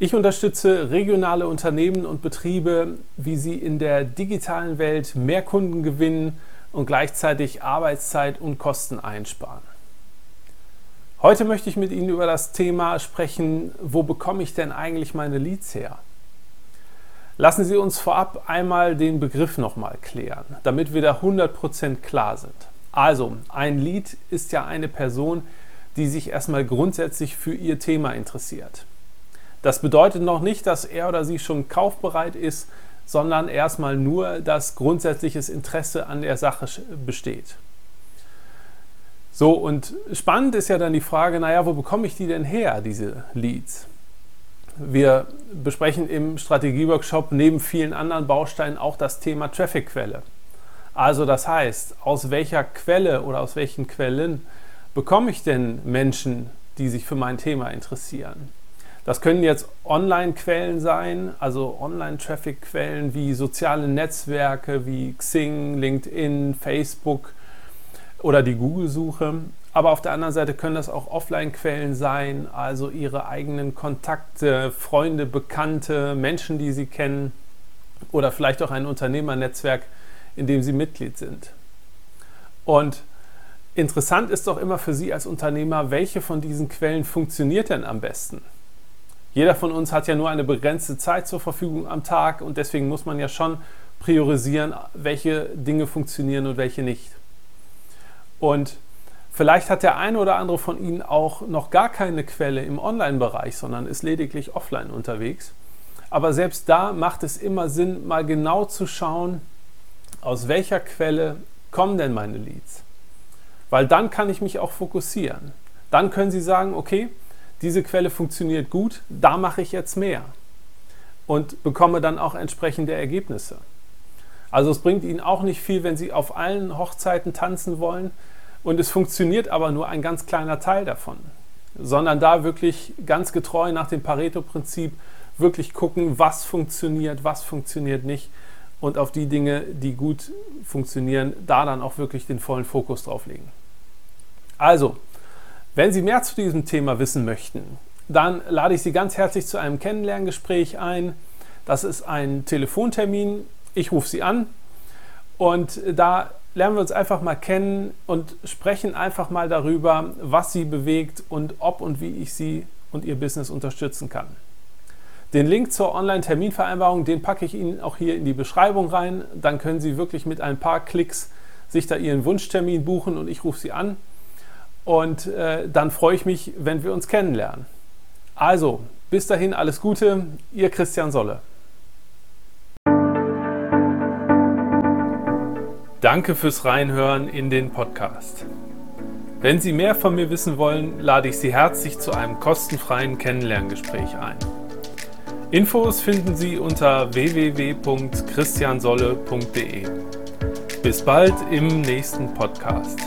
Ich unterstütze regionale Unternehmen und Betriebe, wie sie in der digitalen Welt mehr Kunden gewinnen und gleichzeitig Arbeitszeit und Kosten einsparen. Heute möchte ich mit Ihnen über das Thema sprechen, wo bekomme ich denn eigentlich meine Leads her? Lassen Sie uns vorab einmal den Begriff nochmal klären, damit wir da 100% klar sind. Also, ein Lead ist ja eine Person, die sich erstmal grundsätzlich für ihr Thema interessiert. Das bedeutet noch nicht, dass er oder sie schon kaufbereit ist, sondern erstmal nur, dass grundsätzliches Interesse an der Sache besteht. So, und spannend ist ja dann die Frage, naja, wo bekomme ich die denn her, diese Leads? Wir besprechen im Strategieworkshop neben vielen anderen Bausteinen auch das Thema Trafficquelle. Also das heißt, aus welcher Quelle oder aus welchen Quellen bekomme ich denn Menschen, die sich für mein Thema interessieren? Das können jetzt Online-Quellen sein, also Online-Traffic-Quellen wie soziale Netzwerke wie Xing, LinkedIn, Facebook oder die Google-Suche. Aber auf der anderen Seite können das auch Offline-Quellen sein, also Ihre eigenen Kontakte, Freunde, Bekannte, Menschen, die Sie kennen oder vielleicht auch ein Unternehmernetzwerk, in dem Sie Mitglied sind. Und interessant ist doch immer für Sie als Unternehmer, welche von diesen Quellen funktioniert denn am besten? Jeder von uns hat ja nur eine begrenzte Zeit zur Verfügung am Tag und deswegen muss man ja schon priorisieren, welche Dinge funktionieren und welche nicht. Und vielleicht hat der eine oder andere von Ihnen auch noch gar keine Quelle im Online-Bereich, sondern ist lediglich offline unterwegs. Aber selbst da macht es immer Sinn, mal genau zu schauen, aus welcher Quelle kommen denn meine Leads. Weil dann kann ich mich auch fokussieren. Dann können Sie sagen, okay, diese Quelle funktioniert gut, da mache ich jetzt mehr und bekomme dann auch entsprechende Ergebnisse. Also es bringt Ihnen auch nicht viel, wenn Sie auf allen Hochzeiten tanzen wollen und es funktioniert aber nur ein ganz kleiner Teil davon, sondern da wirklich ganz getreu nach dem Pareto-Prinzip wirklich gucken, was funktioniert, was funktioniert nicht und auf die Dinge, die gut funktionieren, da dann auch wirklich den vollen Fokus drauf legen. Also, wenn Sie mehr zu diesem Thema wissen möchten, dann lade ich Sie ganz herzlich zu einem Kennenlerngespräch ein. Das ist ein Telefontermin. Ich rufe Sie an und da lernen wir uns einfach mal kennen und sprechen einfach mal darüber, was Sie bewegt und ob und wie ich Sie und Ihr Business unterstützen kann. Den Link zur Online-Terminvereinbarung, den packe ich Ihnen auch hier in die Beschreibung rein. Dann können Sie wirklich mit ein paar Klicks sich da Ihren Wunschtermin buchen und ich rufe Sie an. Und äh, dann freue ich mich, wenn wir uns kennenlernen. Also, bis dahin alles Gute, Ihr Christian Solle. Danke fürs Reinhören in den Podcast. Wenn Sie mehr von mir wissen wollen, lade ich Sie herzlich zu einem kostenfreien Kennenlerngespräch ein. Infos finden Sie unter www.christiansolle.de. Bis bald im nächsten Podcast.